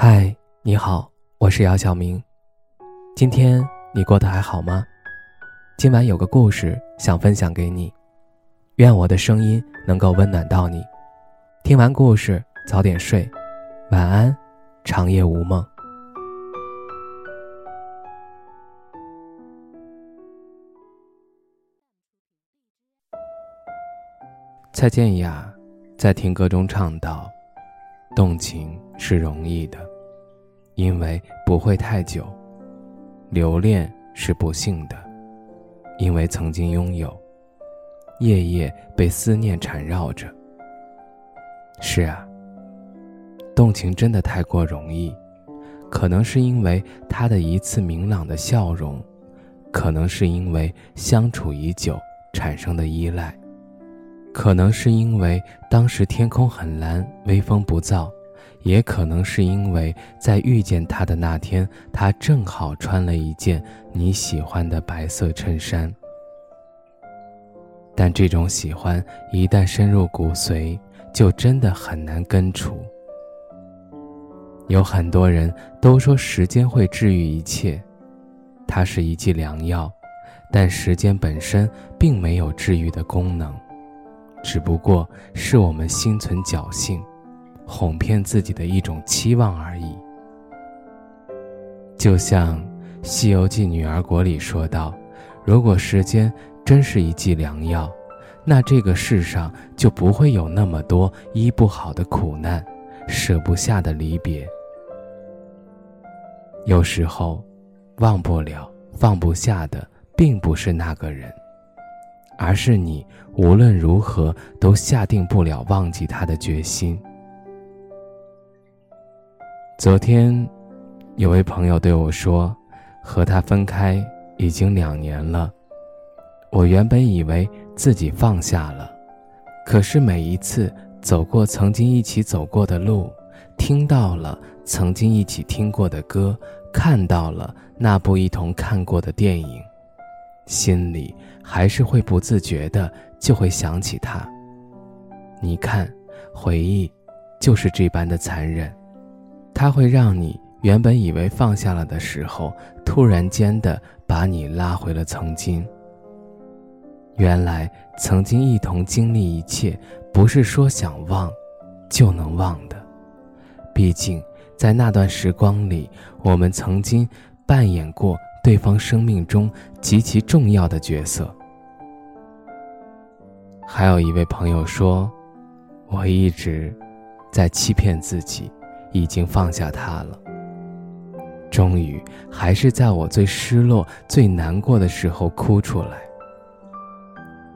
嗨，你好，我是姚晓明。今天你过得还好吗？今晚有个故事想分享给你，愿我的声音能够温暖到你。听完故事早点睡，晚安，长夜无梦。蔡健雅在听歌中唱道：“动情是容易的。”因为不会太久，留恋是不幸的，因为曾经拥有，夜夜被思念缠绕着。是啊，动情真的太过容易，可能是因为他的一次明朗的笑容，可能是因为相处已久产生的依赖，可能是因为当时天空很蓝，微风不燥。也可能是因为在遇见他的那天，他正好穿了一件你喜欢的白色衬衫。但这种喜欢一旦深入骨髓，就真的很难根除。有很多人都说时间会治愈一切，它是一剂良药，但时间本身并没有治愈的功能，只不过是我们心存侥幸。哄骗自己的一种期望而已。就像《西游记女儿国》里说道：“如果时间真是一剂良药，那这个世上就不会有那么多医不好的苦难，舍不下的离别。有时候，忘不了、放不下的，并不是那个人，而是你无论如何都下定不了忘记他的决心。”昨天，有位朋友对我说：“和他分开已经两年了。”我原本以为自己放下了，可是每一次走过曾经一起走过的路，听到了曾经一起听过的歌，看到了那部一同看过的电影，心里还是会不自觉的就会想起他。你看，回忆就是这般的残忍。它会让你原本以为放下了的时候，突然间的把你拉回了曾经。原来曾经一同经历一切，不是说想忘，就能忘的。毕竟在那段时光里，我们曾经扮演过对方生命中极其重要的角色。还有一位朋友说，我一直在欺骗自己。已经放下他了。终于，还是在我最失落、最难过的时候哭出来。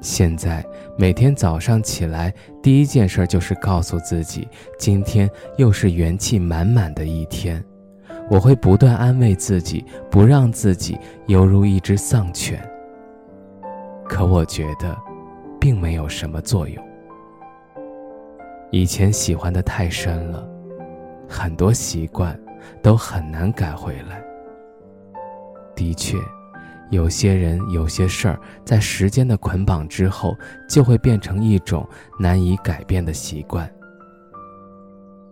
现在每天早上起来，第一件事就是告诉自己，今天又是元气满满的一天。我会不断安慰自己，不让自己犹如一只丧犬。可我觉得，并没有什么作用。以前喜欢的太深了。很多习惯都很难改回来。的确，有些人、有些事儿，在时间的捆绑之后，就会变成一种难以改变的习惯。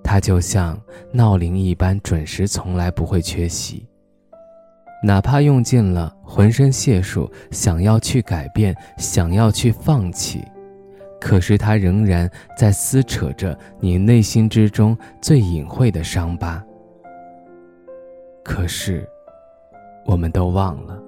它就像闹铃一般，准时，从来不会缺席。哪怕用尽了浑身解数，想要去改变，想要去放弃。可是，它仍然在撕扯着你内心之中最隐晦的伤疤。可是，我们都忘了。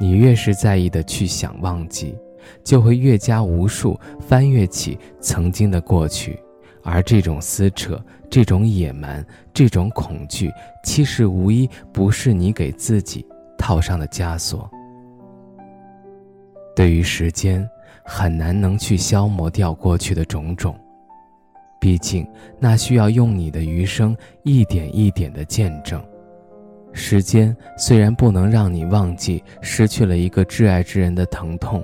你越是在意的去想忘记，就会越加无数翻阅起曾经的过去，而这种撕扯、这种野蛮、这种恐惧，其实无一不是你给自己套上的枷锁。对于时间。很难能去消磨掉过去的种种，毕竟那需要用你的余生一点一点的见证。时间虽然不能让你忘记失去了一个挚爱之人的疼痛，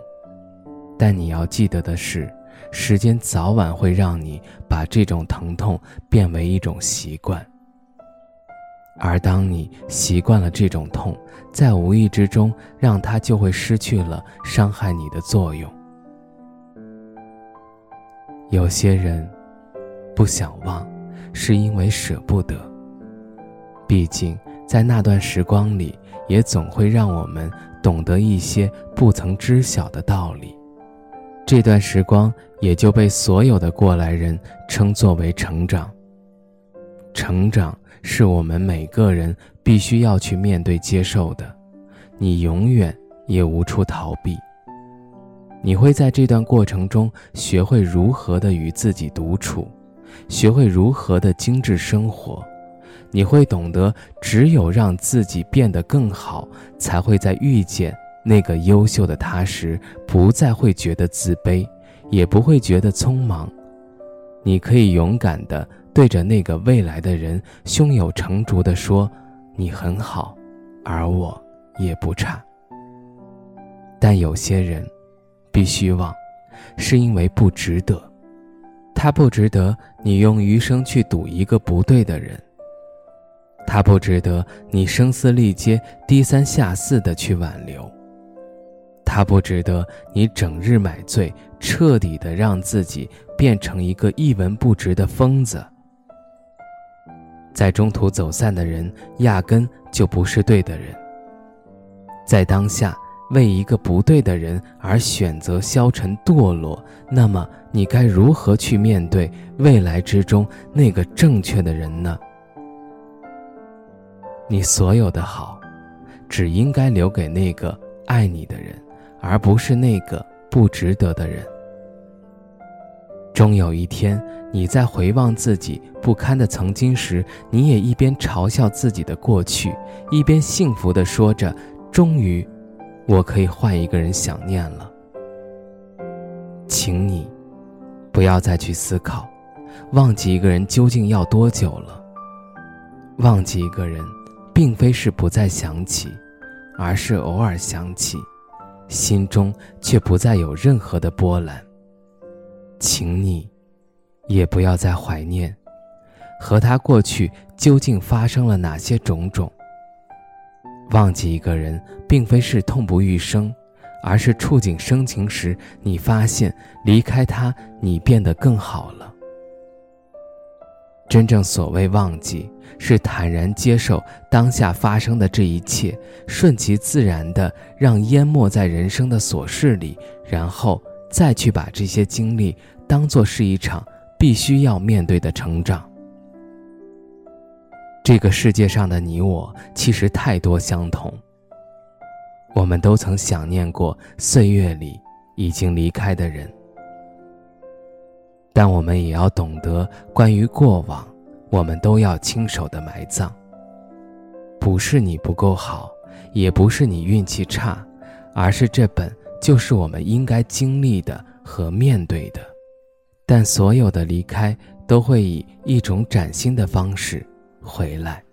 但你要记得的是，时间早晚会让你把这种疼痛变为一种习惯。而当你习惯了这种痛，在无意之中，让它就会失去了伤害你的作用。有些人不想忘，是因为舍不得。毕竟，在那段时光里，也总会让我们懂得一些不曾知晓的道理。这段时光也就被所有的过来人称作为成长。成长是我们每个人必须要去面对、接受的，你永远也无处逃避。你会在这段过程中学会如何的与自己独处，学会如何的精致生活。你会懂得，只有让自己变得更好，才会在遇见。那个优秀的他时，不再会觉得自卑，也不会觉得匆忙。你可以勇敢地对着那个未来的人，胸有成竹地说：“你很好，而我也不差。”但有些人，必须忘，是因为不值得。他不值得你用余生去赌一个不对的人。他不值得你声嘶力竭、低三下四的去挽留。他不值得你整日买醉，彻底的让自己变成一个一文不值的疯子。在中途走散的人，压根就不是对的人。在当下为一个不对的人而选择消沉堕落，那么你该如何去面对未来之中那个正确的人呢？你所有的好，只应该留给那个爱你的人。而不是那个不值得的人。终有一天，你在回望自己不堪的曾经时，你也一边嘲笑自己的过去，一边幸福地说着：“终于，我可以换一个人想念了。”请你，不要再去思考，忘记一个人究竟要多久了。忘记一个人，并非是不再想起，而是偶尔想起。心中却不再有任何的波澜，请你，也不要再怀念，和他过去究竟发生了哪些种种。忘记一个人，并非是痛不欲生，而是触景生情时，你发现离开他，你变得更好了。真正所谓忘记，是坦然接受当下发生的这一切，顺其自然的让淹没在人生的琐事里，然后再去把这些经历当做是一场必须要面对的成长。这个世界上的你我，其实太多相同。我们都曾想念过岁月里已经离开的人。但我们也要懂得，关于过往，我们都要亲手的埋葬。不是你不够好，也不是你运气差，而是这本就是我们应该经历的和面对的。但所有的离开，都会以一种崭新的方式回来。